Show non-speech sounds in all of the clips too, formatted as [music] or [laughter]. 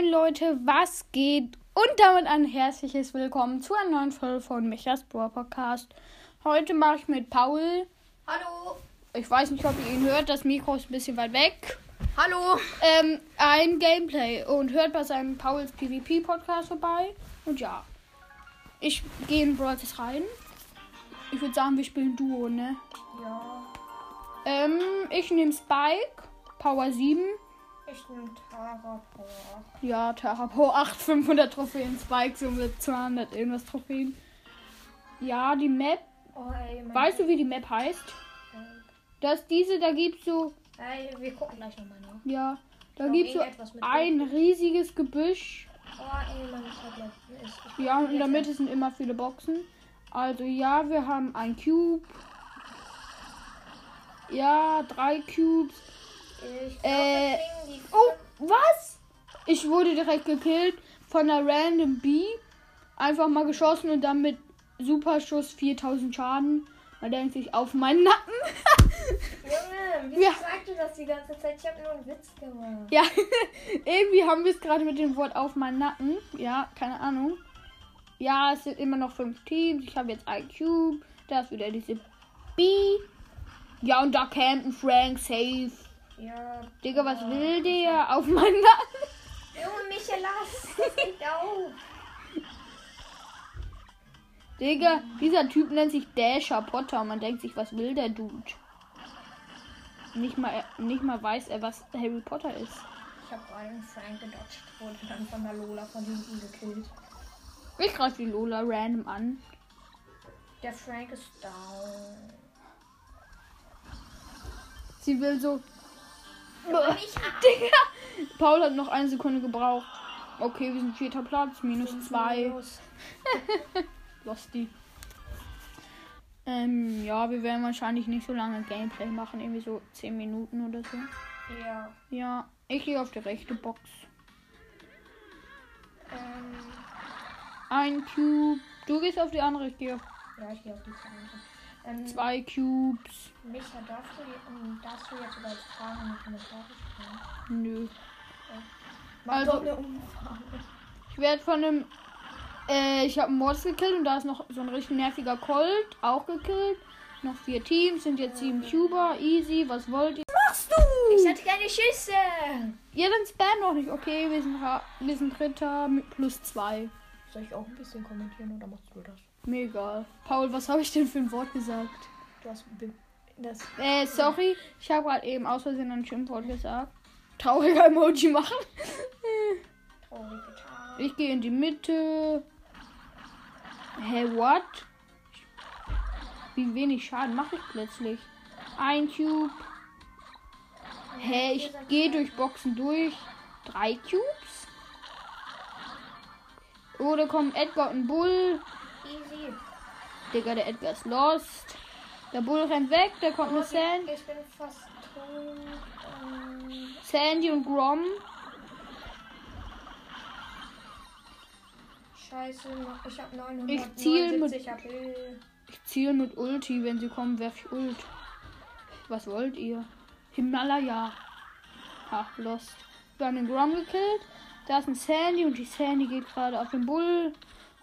Moin Leute, was geht? Und damit ein herzliches Willkommen zu einer neuen Folge von Michas Brawl Podcast. Heute mache ich mit Paul. Hallo. Ich weiß nicht, ob ihr ihn hört, das Mikro ist ein bisschen weit weg. Hallo. Ähm, ein Gameplay und hört bei seinem Pauls PvP Podcast vorbei. Und ja, ich gehe in Stars rein. Ich würde sagen, wir spielen Duo, ne? Ja. Ähm, ich nehme Spike, Power 7. Ich nehme Tara Power. Ja, Terra Power 8, 500 Trophäen. Spike so mit 200 irgendwas Trophäen. Ja, die Map. Oh, ey, Weißt du, wie die Map heißt? Dass diese, da gibt's so, Ey, wir gucken gleich nochmal nach. ja, da Noch gibt's so ein riesiges Gebüsch. Oh, ey. Ist, ich Ja, und in der Mitte sind immer viele Boxen. Also ja, wir haben ein Cube. Ja, drei Cubes. Ich glaub, Äh, Oh, was? Ich wurde direkt gekillt von einer random Bee. Einfach mal geschossen und dann mit Superschuss 4000 Schaden. Man denkt sich auf meinen Nacken. [laughs] Junge, wieso Ja. sagst du das die ganze Zeit? Ich habe nur einen Witz gemacht. Ja, [laughs] irgendwie haben wir es gerade mit dem Wort auf meinen Nacken. Ja, keine Ahnung. Ja, es sind immer noch fünf Teams. Ich habe jetzt Cube. Da ist wieder diese Bee. Ja, und da campen Frank safe. Ja. Digga, was will der? Auf meinen Nacken. Junge, Michael, lass. Das auf. Digga, dieser Typ nennt sich Dasher Potter. Man denkt sich, was will der Dude? Nicht mal, nicht mal weiß er, was Harry Potter ist. Ich habe gerade einen Frank gedodged. Wurde dann von der Lola von hinten gekillt. Ich greife die Lola random an. Der Frank ist down. Sie will so. Digga! Paul hat noch eine Sekunde gebraucht. Okay, wir sind vierter Platz, minus zwei. Losty. [laughs] Ähm, ja, wir werden wahrscheinlich nicht so lange Gameplay machen, irgendwie so 10 Minuten oder so. Ja. Ja, ich gehe auf die rechte Box. Ähm, Ein Cube. Du gehst auf die andere, ich gehe auf ja, ich gehe auf die zweite. Ähm, zwei Cubes. Micha, darfst du, ähm, darfst du jetzt über das Fragen in die Kommentare schreiben? Nö. Mach Also- doch eine Umfrage. Ich werde von einem. Äh, ich habe einen Mords gekillt und da ist noch so ein richtig nerviger Colt auch gekillt. Noch vier Teams, sind jetzt sieben Cuber. Easy, was wollt ihr? Machst du? Ich hatte keine Schüsse. Ja, dann spam doch nicht. Okay, wir sind, wir sind Dritter mit plus zwei. Soll ich auch ein bisschen kommentieren oder machst du das? Mir egal. Paul, was habe ich denn für ein Wort gesagt? Du hast das. Äh, sorry. Ich habe gerade eben aus Versehen ein Schimpfwort gesagt. Trauriger Emoji machen. Ich gehe in die Mitte. Hä, what? Wie wenig Schaden mache ich plötzlich? Ein Cube. Hä, ich gehe durch Boxen durch. Drei Cubes? Oh, da kommen Edgar und Bull. Easy. Digga, der Edgar ist lost. Der Bull rennt weg, da kommt eine Sand. Ich bin fast tot. Ähm, Sandy und Grom. scheiße, ich habe 979 Ich mit-. Ich ziele mit Ulti. Wenn sie kommen, werf ich Ult. Was wollt ihr? Himalaya. Ach, lost. Wir haben den Grom gekillt. Da ist ein Sandy und die Sandy geht gerade auf den Bull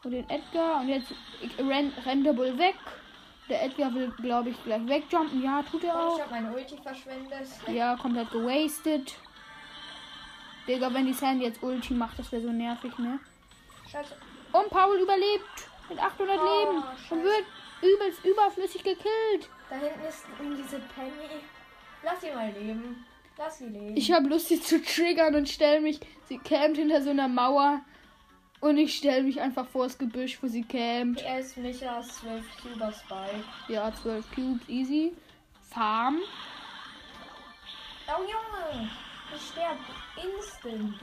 und den Edgar. Und jetzt rennt, rennt der Bull weg. Der Edgar will, glaube ich, gleich wegjumpen. Ja, tut er auch. ich habe meine Ulti verschwendet. Ja, komplett gewastet. Digga, wenn die Sandy jetzt Ulti macht, das wäre so nervig, ne? Scheiße. Und Paul überlebt mit 800 Oh, Leben scheiße. und wird übelst überflüssig gekillt. Da hinten ist diese Penny. Lass sie mal leben. Lass sie leben. Ich habe Lust, sie zu triggern und stelle mich. Sie campt hinter so einer Mauer. Und ich stelle mich einfach vor das Gebüsch, wo sie campt. PS Michas 12 Cuber Spike. Ja, 12 Cubes, easy. Farm. Oh Junge! Ich sterbe instant.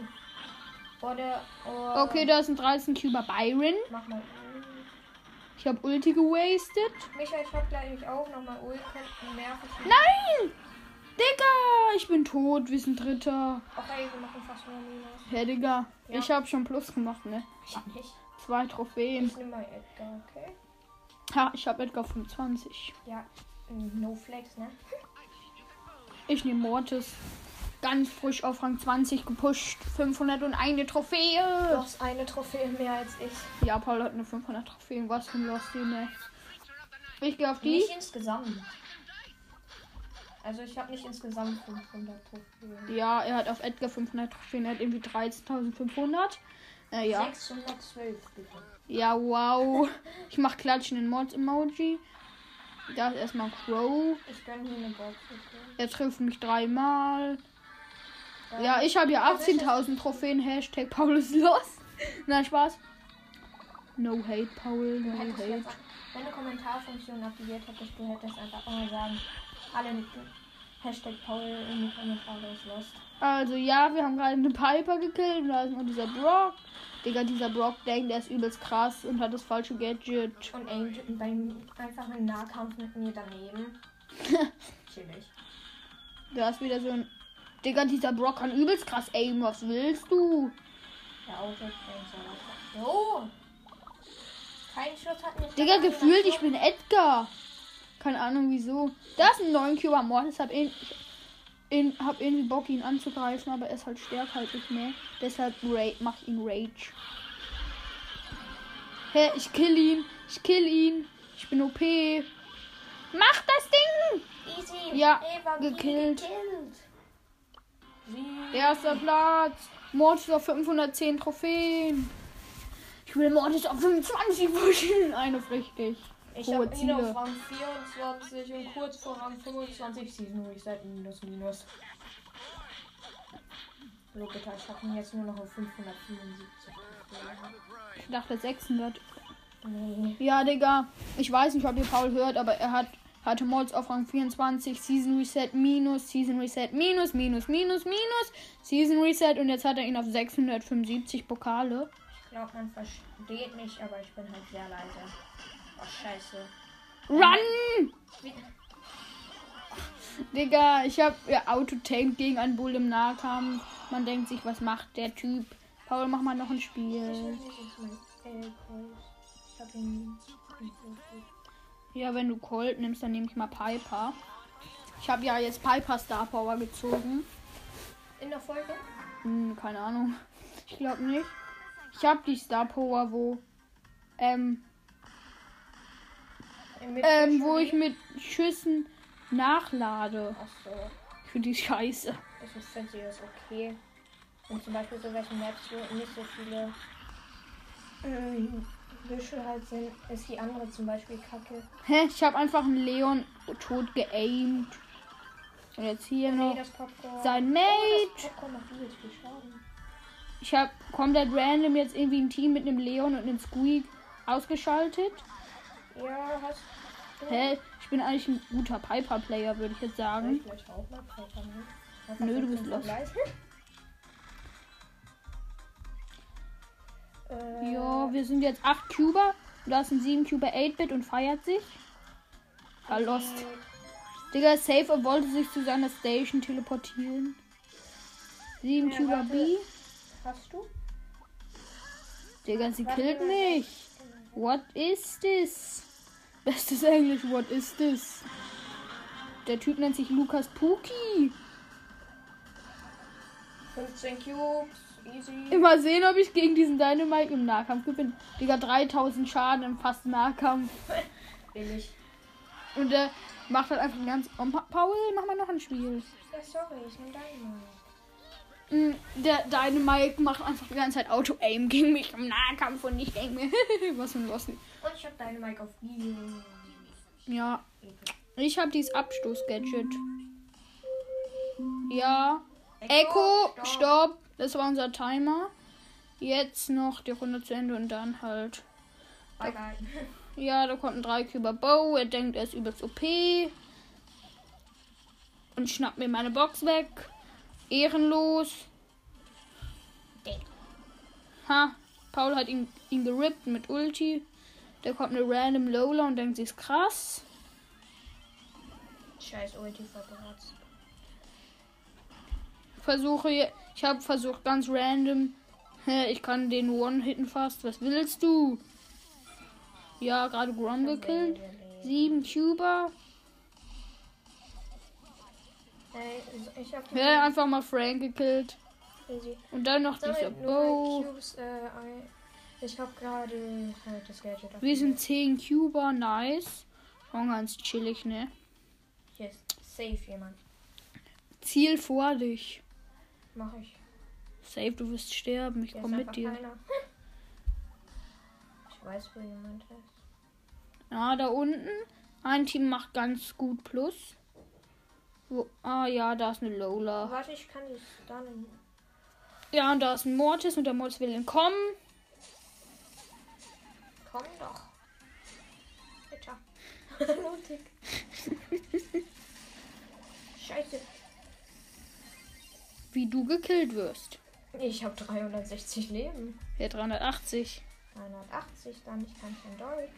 Oder. Oh, Okay, da ist ein 13 Cuber Byron. Mach mal. Ich habe Ulti gewastet. Micha, ich hab gleich auch nochmal Ult. Könnten nervig. Nein! Digga, ich bin tot. Wir sind Dritter. Okay, wir machen fast nur Minus. Hä, Digga. Ja. Ich habe schon Plus gemacht, ne? Ich nicht. Zwei Trophäen. Ich nehme mal Edgar, okay? Ha, ich habe Edgar 25. Ja, no flex, ne? Ich nehme Mortis. ganz frisch auf Rang 20 gepusht. 501 Du Trophäe. hast eine Trophäe mehr als ich. Ja, Paul hat eine 500 Trophäen. Was für ein Lost, ne? Ich gehe auf die. Nicht insgesamt. Also ich habe nicht insgesamt 500 Trophäen. Ja, er hat auf Edgar 500 Trophäen. Er hat irgendwie 13.500. Äh, ja. 612 bitte. Ja, wow. Ich mach klatschenden Mods-Emoji. Da ist erstmal Crow. Ich gönne hier eine Box. Okay. Er trifft mich dreimal. Ja, ich habe ja Also ich- 18.000 Trophäen. Hashtag Paul ist los. [laughs] Nein, Spaß. No hate, Paul. No hate. wenn du Kommentarfunktion aktiviert hättest, du hättest einfach immer sagen, alle mit Hashtag Paul lost. Also, ja, wir haben gerade eine Piper gekillt. Und da ist noch dieser Brock. Digga, dieser Brock denkt, der ist übelst krass und hat das falsche Gadget. Und aimt beim einfach im Nahkampf mit mir daneben. [laughs] Chillig. Da ist wieder so ein. Digga, dieser Brock kann übelst krass aimen. Was willst du? Der Auto Jo! Kein Schuss hat mich. Digga, gefühlt, ich bin Edgar. Keine Ahnung wieso. Da ist ein neuen Cuber Mortis. Hab, ihn, ihn, hab irgendwie Bock, ihn anzugreifen, aber er ist halt stärker als ich, ne? Deshalb ra mach ich ihn Rage. Hä, ich kill ihn. Ich kill ihn. Ich bin OP. Mach das Ding! Easy. Ja, Eva, gekillt. gekillt. Erster Platz. Mortis auf 510 Trophäen. Ich will Mortis auf 25 pushen. [laughs] Eine richtig. Ich habe ihn auf Rang 24 und kurz vor Rang 25 Season Reset minus minus. So bitte, ich habe ihn jetzt nur noch auf 575. Ich dachte 600. Nee. Ja, Digga. Ich weiß nicht, ob ihr Paul hört, aber er hat hatte Mods auf Rang 24, Season Reset minus, Season Reset minus, minus, minus, minus, Season Reset und jetzt hat er ihn auf 675 Pokale. Ich glaube, man versteht mich, aber ich bin halt sehr leise. Oh, scheiße. Run! Digga, ich hab ja, Auto-Tamed gegen einen Bull im Nahkampf. Man denkt sich, was macht der Typ? Paul, mach mal noch ein Spiel. Ja, wenn du Colt nimmst, dann nehme ich mal Piper. Ich habe ja jetzt Piper Star Power gezogen. In der Folge? Hm, keine Ahnung. Ich glaube nicht. Ich habe die Star Power, wo ähm, ähm, wo ich mit Schüssen nachlade. Achso. Ich finde die scheiße. Ich finde ist okay. Und zum Beispiel so welche Maps, wo nicht so viele ähm, Büsche halt sind, ist die andere zum Beispiel kacke. Hä? Ich habe einfach einen Leon tot geaimt. Und jetzt hier Nee, noch das sein Oh, Mate. das Schaden. Ich habe komplett random jetzt irgendwie ein Team mit einem Leon und einem Squeak ausgeschaltet. Ja, hast du. Hä? Ich bin eigentlich ein guter Piper-Player, würde ich jetzt sagen. ich gleich auch mal Piper nehmen? Nö, du bist los. [laughs] Äh, Ja, wir sind jetzt 8 Cuber. Und da ist ein 7 Cuber 8-Bit und feiert sich. Ah, lost. Digga, Safe wollte sich zu seiner Station teleportieren. 7 Ja, Cuber warte. B. Hast du? Digga, sie Warte killt mich. What is this? Bestes Englisch, what is this? Der Typ nennt sich Lukas Puki. 15 Cubes, easy. Immer sehen, ob ich gegen diesen Dynamite im Nahkampf gewinne. Digga, 3000 Schaden im fast Nahkampf. [laughs] Billig. Und der macht halt einfach ganz. Oh, Pa- Paul, mach mal noch ein Spiel. Ja, sorry, ich nehme deine. Mm, Der Dynamite macht einfach die ganze Zeit Auto-Aim gegen mich im Nahkampf und ich denke mir, [laughs] was für ein Lost. Und ich habe deine Mic auf. Ja, ich habe dieses Abstoß-Gadget. Ja. Echo, stopp. Das war unser Timer. Jetzt noch die Runde zu Ende und dann halt. Bye. Ja, da kommt ein 3 Cuber Bow. Er denkt, er ist übelst OP. Und schnappt mir meine Box weg. Ehrenlos. Ha, Paul hat ihn, ihn gerippt mit Ulti. Da kommt eine random Lola und denkt, sie ist krass. Scheiß Ulti verbratzt. Versuche, ich habe versucht ganz random. [laughs] Ich kann den One-Hitten fast. Was willst du? Ja, gerade Grom gekillt. Sieben Cuber. Ey, ich hab Ja, einfach mal Frank gekillt. Easy. Und dann noch dieser Bow. Cubes, äh. Ich hab gerade halt das Gadget. Wir sind 10 Cuber, nice. Schon ganz chillig, ne? Hier ist safe jemand. Ziel vor dich. Mach ich. Safe, du wirst sterben. Ich Hier komm mit dir. Keiner. Ich weiß, wo jemand ist. Ja, da unten. Ein Team macht ganz gut Plus. Wo, ah ja, da ist eine Lola. Warte, ich kann die stunnen. Ja, und da ist ein Mortis und der Mortis will entkommen. Komm doch. Bitte. [laughs] Mutig. Scheiße. Wie du gekillt wirst. Ich habe 360 Leben. Ja, 380. 380, dann ich kann kein Deutsch.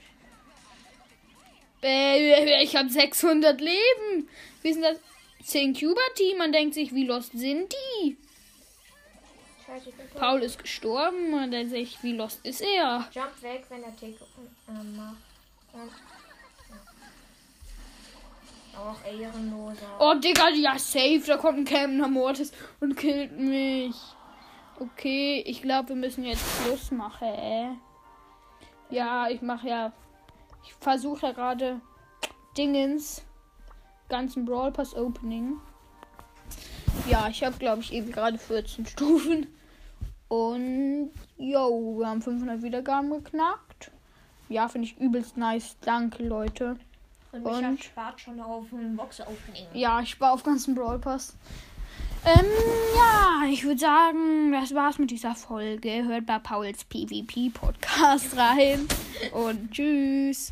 Äh, ich habe 600 Leben. Wie sind das? 10 Cuber-Team. Man denkt sich, wie lost sind die? Paul ist gestorben. Man denkt sich, wie lost ist er? Jump weg, wenn der Tick ähm, macht. Und. Auch ehrenloser. Oh, Digga, ja, safe. Da kommt ein Camper Mortis und killt mich. Okay, ich glaube, wir müssen jetzt Schluss machen. Äh. Ja, ich mache ja. Ich versuche ja gerade Dingens. Ganzen Brawl Pass Opening. Ja, ich habe, glaube ich, eben gerade 14 [laughs] Stufen. Und, yo, wir haben 500 Wiedergaben geknackt. Ja, finde ich übelst nice. Danke, Leute. Und und- spart schon auf ein Box-Opening. Ja, ich war auf ganzen Brawl Pass. Ähm, ja, ich würde sagen, das war's mit dieser Folge. Hört bei Pauls PvP Podcast rein. Und tschüss.